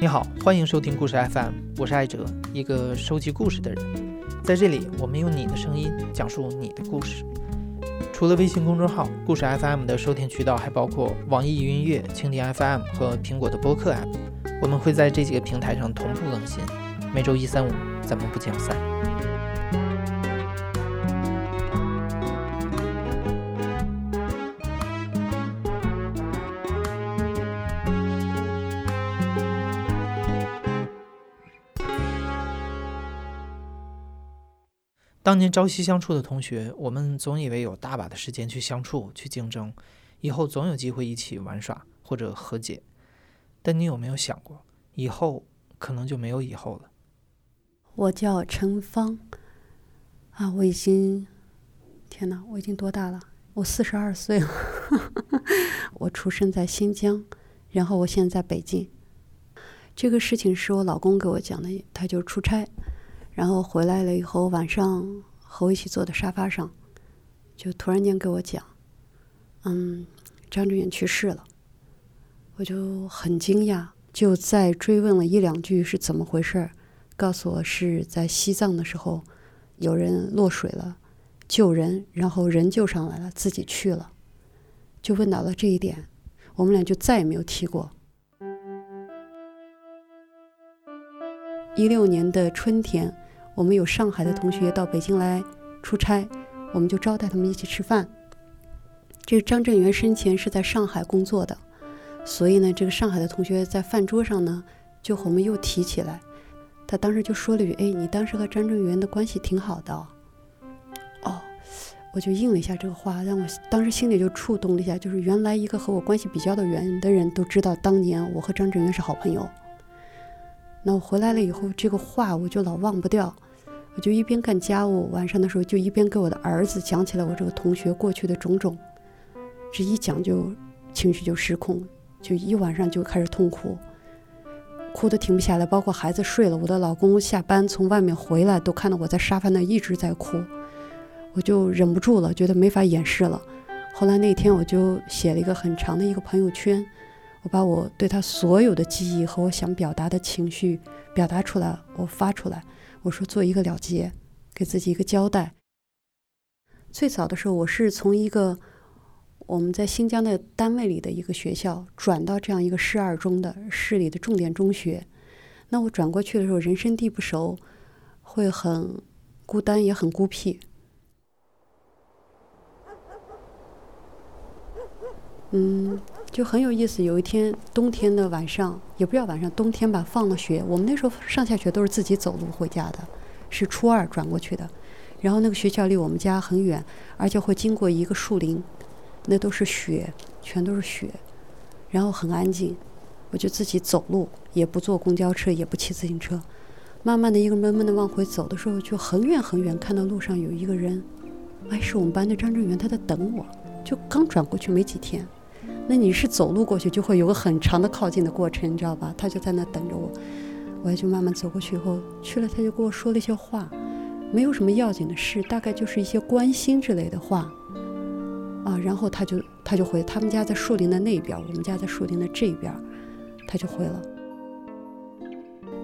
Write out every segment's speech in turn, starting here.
你好，欢迎收听故事 FM，我是艾哲，一个收集故事的人。在这里，我们用你的声音讲述你的故事。除了微信公众号“故事 FM” 的收听渠道，还包括网易云音乐、蜻蜓 FM 和苹果的播客 App。我们会在这几个平台上同步更新。每周一、三、五，咱们不见不散。当年朝夕相处的同学，我们总以为有大把的时间去相处、去竞争，以后总有机会一起玩耍或者和解。但你有没有想过，以后可能就没有以后了？我叫陈芳，啊，我已经，天哪，我已经多大了？我四十二岁了。我出生在新疆，然后我现在在北京。这个事情是我老公给我讲的，他就出差。然后回来了以后，晚上和我一起坐在沙发上，就突然间给我讲：“嗯，张志远去世了。”我就很惊讶，就再追问了一两句是怎么回事儿，告诉我是在西藏的时候有人落水了，救人，然后人救上来了，自己去了，就问到了这一点，我们俩就再也没有提过。一六年的春天。我们有上海的同学到北京来出差，我们就招待他们一起吃饭。这个张振元生前是在上海工作的，所以呢，这个上海的同学在饭桌上呢，就和我们又提起来。他当时就说了句：“哎，你当时和张振元的关系挺好的。”哦，我就应了一下这个话，让我当时心里就触动了一下，就是原来一个和我关系比较的远的人都知道当年我和张振元是好朋友。那我回来了以后，这个话我就老忘不掉。我就一边干家务，晚上的时候就一边给我的儿子讲起来我这个同学过去的种种。这一讲就情绪就失控，就一晚上就开始痛哭，哭得停不下来。包括孩子睡了，我的老公下班从外面回来都看到我在沙发那一直在哭，我就忍不住了，觉得没法掩饰了。后来那天我就写了一个很长的一个朋友圈，我把我对他所有的记忆和我想表达的情绪表达出来，我发出来。我说做一个了结，给自己一个交代。最早的时候，我是从一个我们在新疆的单位里的一个学校转到这样一个市二中的市里的重点中学。那我转过去的时候，人生地不熟，会很孤单，也很孤僻。嗯，就很有意思。有一天冬天的晚上，也不知道晚上，冬天吧，放了学。我们那时候上下学都是自己走路回家的，是初二转过去的。然后那个学校离我们家很远，而且会经过一个树林，那都是雪，全都是雪，然后很安静。我就自己走路，也不坐公交车，也不骑自行车，慢慢的一个闷闷的往回走的时候，就很远很远看到路上有一个人，哎，是我们班的张正元，他在等我，就刚转过去没几天。那你是走路过去，就会有个很长的靠近的过程，你知道吧？他就在那等着我，我也就慢慢走过去。以后去了，他就跟我说了一些话，没有什么要紧的事，大概就是一些关心之类的话。啊，然后他就他就回，他们家在树林的那边，我们家在树林的这边，他就回了。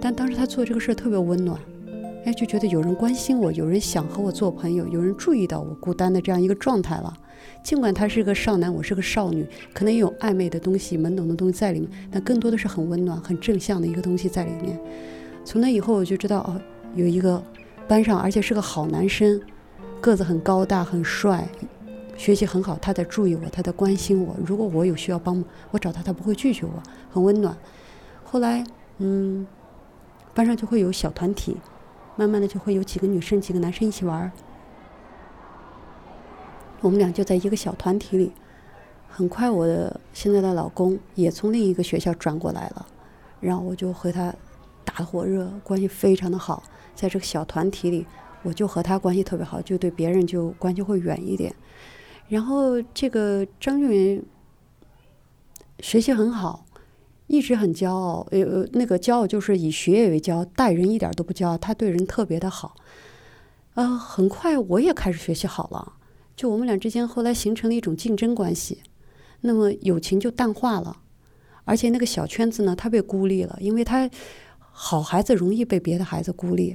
但当时他做这个事特别温暖，哎，就觉得有人关心我，有人想和我做朋友，有人注意到我孤单的这样一个状态了。尽管他是个少男，我是个少女，可能也有暧昧的东西、懵懂的东西在里面，但更多的是很温暖、很正向的一个东西在里面。从那以后，我就知道哦，有一个班上，而且是个好男生，个子很高大、很帅，学习很好，他在注意我，他在关心我。如果我有需要帮忙，我找他，他不会拒绝我，很温暖。后来，嗯，班上就会有小团体，慢慢的就会有几个女生、几个男生一起玩。我们俩就在一个小团体里，很快我的现在的老公也从另一个学校转过来了，然后我就和他打得火热，关系非常的好。在这个小团体里，我就和他关系特别好，就对别人就关系会远一点。然后这个张俊元学习很好，一直很骄傲，呃，那个骄傲就是以学业为骄傲，待人一点都不骄傲，他对人特别的好。呃，很快我也开始学习好了。就我们俩之间后来形成了一种竞争关系，那么友情就淡化了，而且那个小圈子呢，他被孤立了，因为他好孩子容易被别的孩子孤立，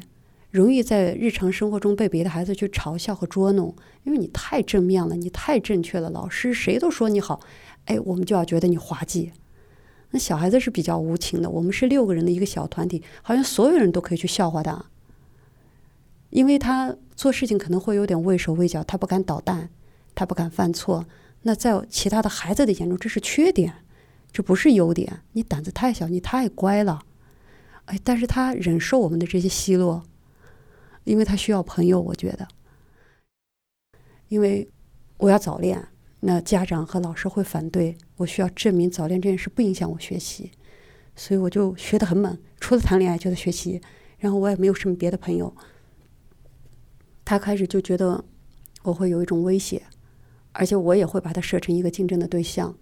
容易在日常生活中被别的孩子去嘲笑和捉弄，因为你太正面了，你太正确了，老师谁都说你好，哎，我们就要觉得你滑稽。那小孩子是比较无情的，我们是六个人的一个小团体，好像所有人都可以去笑话他，因为他做事情可能会有点畏手畏脚，他不敢捣蛋，他不敢犯错。那在其他的孩子的眼中，这是缺点，这不是优点。你胆子太小，你太乖了，哎，但是他忍受我们的这些奚落，因为他需要朋友。我觉得，因为我要早恋，那家长和老师会反对，我需要证明早恋这件事不影响我学习，所以我就学得很猛，除了谈恋爱就在学习，然后我也没有什么别的朋友。他开始就觉得我会有一种威胁。而且我也会把他设成一个竞争的对象，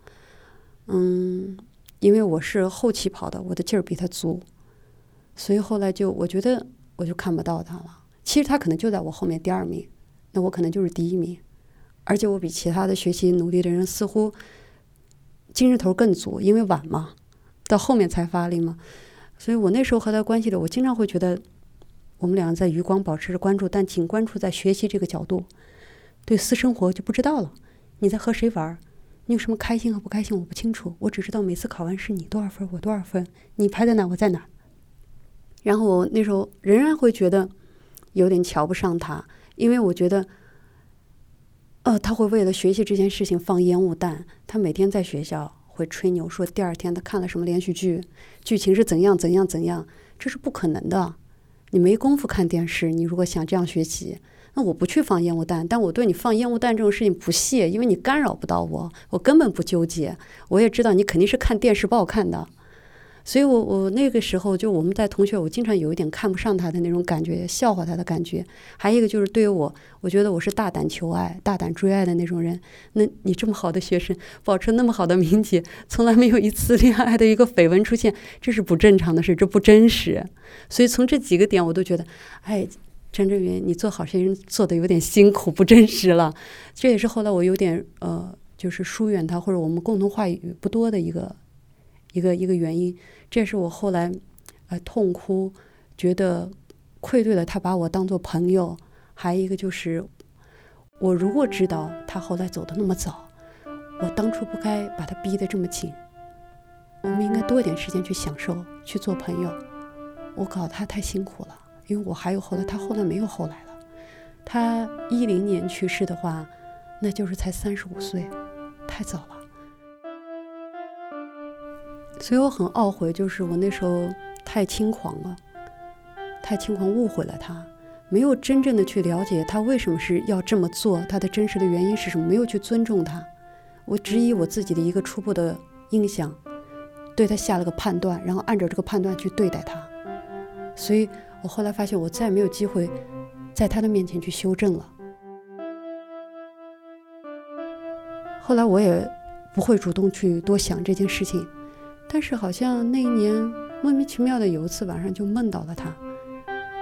嗯，因为我是后期跑的，我的劲儿比他足，所以后来就我觉得我就看不到他了。其实他可能就在我后面第二名，那我可能就是第一名，而且我比其他的学习努力的人似乎精神头更足，因为晚嘛，到后面才发力嘛。所以我那时候和他关系里，我经常会觉得我们两个在余光保持着关注，但仅关注在学习这个角度。对私生活就不知道了，你在和谁玩？你有什么开心和不开心？我不清楚，我只知道每次考完试你多少分，我多少分，你排在哪，我在哪。然后我那时候仍然会觉得有点瞧不上他，因为我觉得，呃，他会为了学习这件事情放烟雾弹。他每天在学校会吹牛说第二天他看了什么连续剧，剧情是怎样怎样怎样，这是不可能的。你没工夫看电视，你如果想这样学习。那我不去放烟雾弹，但我对你放烟雾弹这种事情不屑，因为你干扰不到我，我根本不纠结。我也知道你肯定是看电视报看的，所以我我那个时候就我们在同学，我经常有一点看不上他的那种感觉，笑话他的感觉。还有一个就是对于我，我觉得我是大胆求爱、大胆追爱的那种人。那你这么好的学生，保持那么好的名节，从来没有一次恋爱的一个绯闻出现，这是不正常的事，这不真实。所以从这几个点，我都觉得，哎。张正元，你做好学生做的有点辛苦，不真实了。这也是后来我有点呃，就是疏远他，或者我们共同话语不多的一个一个一个原因。这是我后来呃痛哭，觉得愧对了他把我当做朋友。还有一个就是，我如果知道他后来走的那么早，我当初不该把他逼得这么紧。我们应该多一点时间去享受，去做朋友。我搞他太辛苦了。因为我还有后来，他后来没有后来了。他一零年去世的话，那就是才三十五岁，太早了。所以我很懊悔，就是我那时候太轻狂了，太轻狂，误会了他，没有真正的去了解他为什么是要这么做，他的真实的原因是什么，没有去尊重他。我只以我自己的一个初步的印象，对他下了个判断，然后按照这个判断去对待他，所以。我后来发现，我再也没有机会在他的面前去修正了。后来我也不会主动去多想这件事情，但是好像那一年莫名其妙的有一次晚上就梦到了他，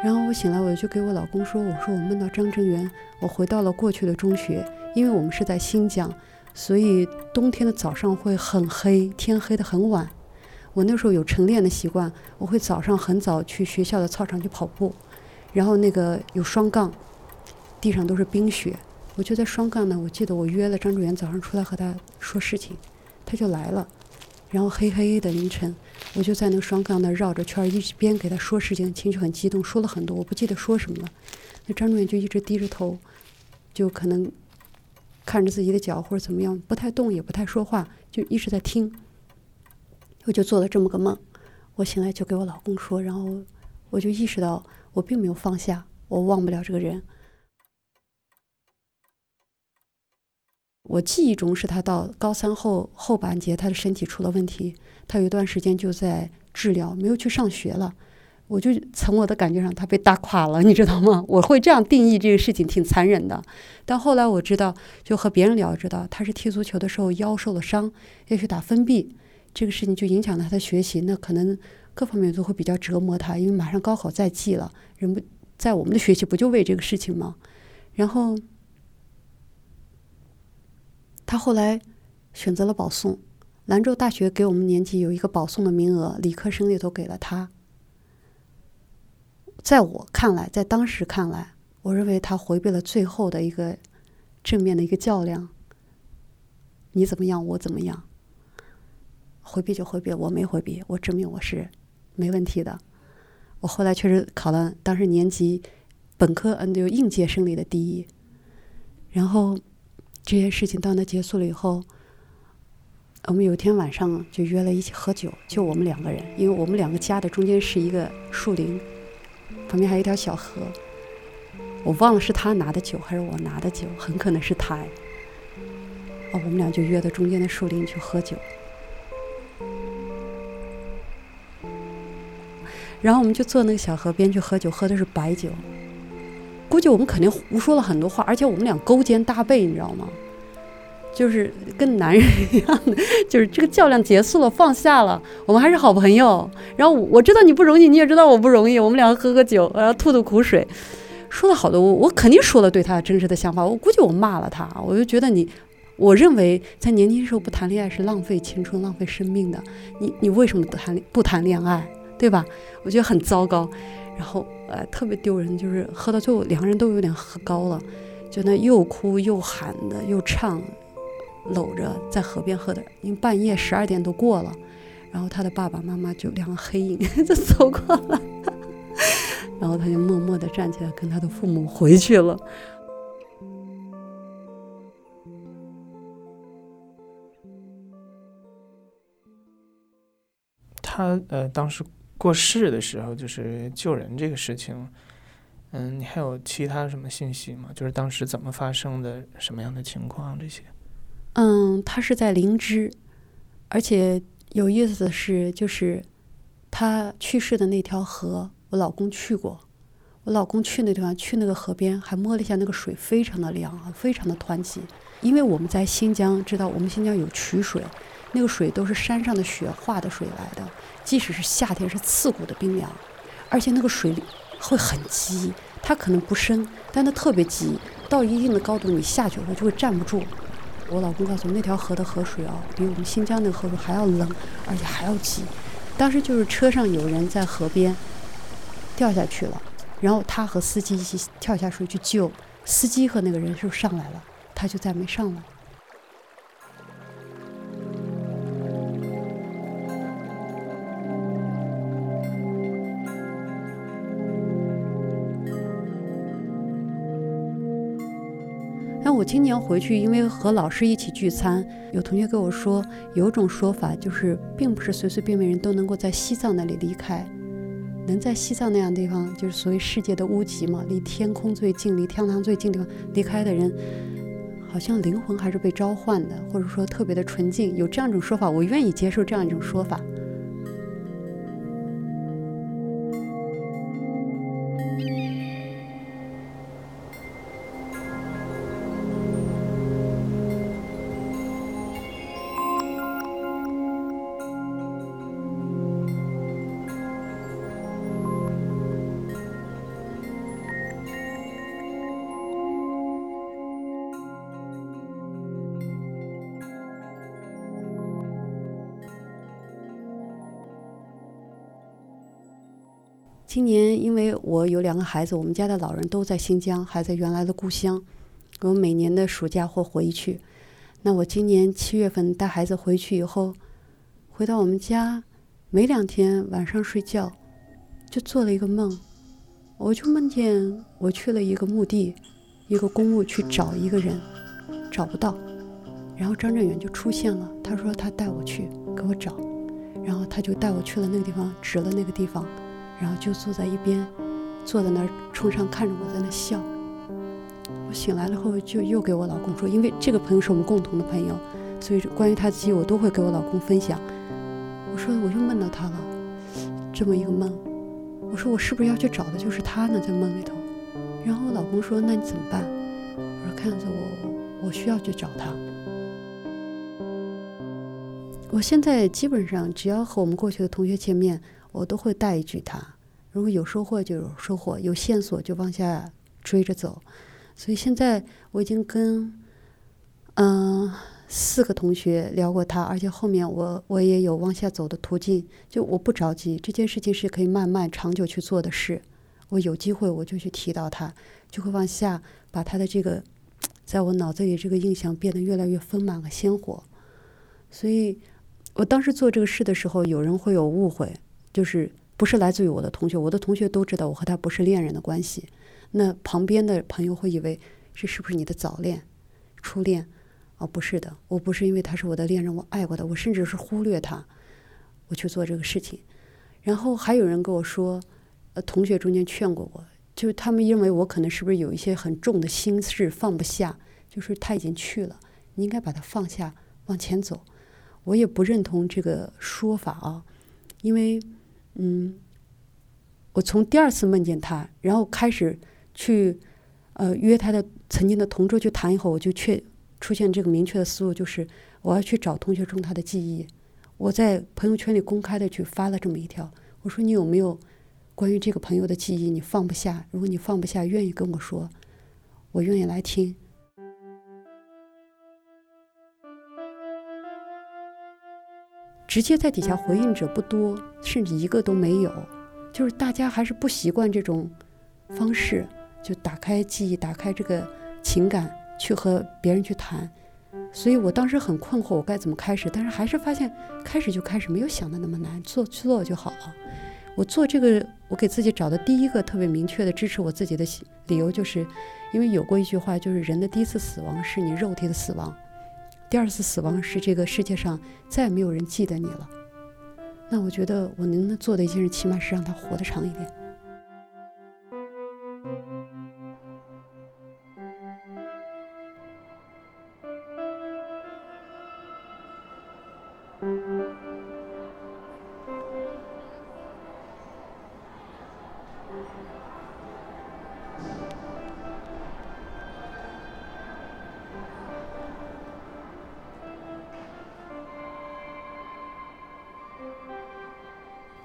然后我醒来我就给我老公说：“我说我梦到张正元，我回到了过去的中学，因为我们是在新疆，所以冬天的早上会很黑，天黑的很晚。”我那时候有晨练的习惯，我会早上很早去学校的操场去跑步，然后那个有双杠，地上都是冰雪。我就在双杠呢，我记得我约了张志远早上出来和他说事情，他就来了。然后黑黑的凌晨，我就在那个双杠那绕着圈，一边给他说事情，情绪很激动，说了很多，我不记得说什么了。那张志远就一直低着头，就可能看着自己的脚或者怎么样，不太动也不太说话，就一直在听。我就做了这么个梦，我醒来就给我老公说，然后我就意识到我并没有放下，我忘不了这个人。我记忆中是他到高三后后半截，他的身体出了问题，他有一段时间就在治疗，没有去上学了。我就从我的感觉上，他被打垮了，你知道吗？我会这样定义这个事情，挺残忍的。但后来我知道，就和别人聊，知道他是踢足球的时候腰受了伤，要去打封闭。这个事情就影响了他的学习，那可能各方面都会比较折磨他，因为马上高考在即了。人不在我们的学习不就为这个事情吗？然后他后来选择了保送，兰州大学给我们年级有一个保送的名额，理科生里头给了他。在我看来，在当时看来，我认为他回避了最后的一个正面的一个较量。你怎么样，我怎么样？回避就回避，我没回避，我证明我是没问题的。我后来确实考了当时年级本科嗯就应届生里的第一。然后这件事情到那结束了以后。我们有一天晚上就约了一起喝酒，就我们两个人，因为我们两个家的中间是一个树林，旁边还有一条小河。我忘了是他拿的酒还是我拿的酒，很可能是他。哦，我们俩就约到中间的树林去喝酒，然后我们就坐那个小河边去喝酒，喝的是白酒。估计我们肯定胡说了很多话，而且我们俩勾肩搭背，你知道吗？就是跟男人一样的，就是这个较量结束了，放下了，我们还是好朋友。然后我知道你不容易，你也知道我不容易，我们两个喝喝酒，然后吐吐苦水，说了好多。我我肯定说了对他真实的想法。我估计我骂了他，我就觉得你，我认为在年轻时候不谈恋爱是浪费青春、浪费生命的。你你为什么不谈不谈恋爱，对吧？我觉得很糟糕。然后呃，特别丢人，就是喝到最后两个人都有点喝高了，就那又哭又喊的又唱。搂着在河边喝的，因为半夜十二点都过了，然后他的爸爸妈妈就两个黑影 就走过来，然后他就默默地站起来跟他的父母回去了。他呃，当时过世的时候，就是救人这个事情，嗯，你还有其他什么信息吗？就是当时怎么发生的，什么样的情况这些？嗯，他是在灵芝，而且有意思的是，就是他去世的那条河，我老公去过。我老公去那地方，去那个河边，还摸了一下那个水，非常的凉啊，非常的湍急。因为我们在新疆知道，我们新疆有渠水，那个水都是山上的雪化的水来的，即使是夏天是刺骨的冰凉，而且那个水会很急，它可能不深，但它特别急，到一定的高度你下去以后就会站不住。我老公告诉我，那条河的河水啊，比我们新疆那个河水还要冷，而且还要急。当时就是车上有人在河边掉下去了，然后他和司机一起跳下水去救，司机和那个人就上来了，他就再没上来。今年回去，因为和老师一起聚餐，有同学跟我说，有种说法就是，并不是随随便便人都能够在西藏那里离开，能在西藏那样地方，就是所谓世界的屋脊嘛，离天空最近、离天堂最近的地方离开的人，好像灵魂还是被召唤的，或者说特别的纯净，有这样一种说法，我愿意接受这样一种说法。今年因为我有两个孩子，我们家的老人都在新疆，还在原来的故乡。我每年的暑假会回去。那我今年七月份带孩子回去以后，回到我们家，没两天晚上睡觉，就做了一个梦。我就梦见我去了一个墓地，一个公墓去找一个人，找不到。然后张振远就出现了，他说他带我去给我找，然后他就带我去了那个地方，指了那个地方。然后就坐在一边，坐在那儿冲上看着我在那笑。我醒来了后就又给我老公说，因为这个朋友是我们共同的朋友，所以关于他的记忆我都会给我老公分享。我说我又梦到他了，这么一个梦。我说我是不是要去找的就是他呢，在梦里头。然后我老公说那你怎么办？我说看样子我我需要去找他。我现在基本上只要和我们过去的同学见面。我都会带一句他，如果有收获就有收获，有线索就往下追着走。所以现在我已经跟嗯四个同学聊过他，而且后面我我也有往下走的途径。就我不着急，这件事情是可以慢慢长久去做的事。我有机会我就去提到他，就会往下把他的这个，在我脑子里这个印象变得越来越丰满和鲜活。所以，我当时做这个事的时候，有人会有误会，就是不是来自于我的同学，我的同学都知道我和他不是恋人的关系。那旁边的朋友会以为这是不是你的早恋、初恋？哦，不是的，我不是因为他是我的恋人，我爱过他，我甚至是忽略他，我去做这个事情。然后还有人跟我说，呃，同学中间劝过我，就是他们认为我可能是不是有一些很重的心事放不下，就是他已经去了，你应该把他放下，往前走。我也不认同这个说法啊，因为，嗯，我从第二次梦见他，然后开始去，呃，约他的曾经的同桌去谈以后，我就确。出现这个明确的思路，就是我要去找同学中他的记忆。我在朋友圈里公开的去发了这么一条，我说你有没有关于这个朋友的记忆？你放不下，如果你放不下，愿意跟我说，我愿意来听。直接在底下回应者不多，甚至一个都没有，就是大家还是不习惯这种方式，就打开记忆，打开这个情感。去和别人去谈，所以我当时很困惑，我该怎么开始？但是还是发现开始就开始，没有想的那么难，做去做就好了。我做这个，我给自己找的第一个特别明确的支持我自己的理由，就是因为有过一句话，就是人的第一次死亡是你肉体的死亡，第二次死亡是这个世界上再也没有人记得你了。那我觉得我能做的一件事，起码是让他活得长一点。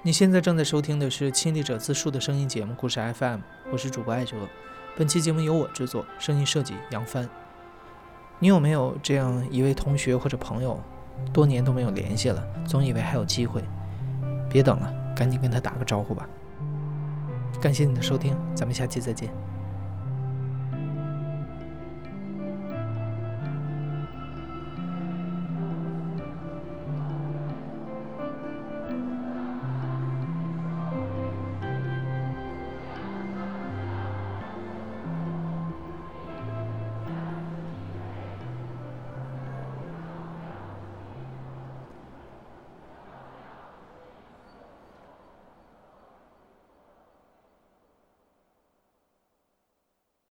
你现在正在收听的是《亲历者自述》的声音节目《故事 FM》，我是主播艾哲。本期节目由我制作，声音设计杨帆。你有没有这样一位同学或者朋友，多年都没有联系了，总以为还有机会？别等了，赶紧跟他打个招呼吧。感谢你的收听，咱们下期再见。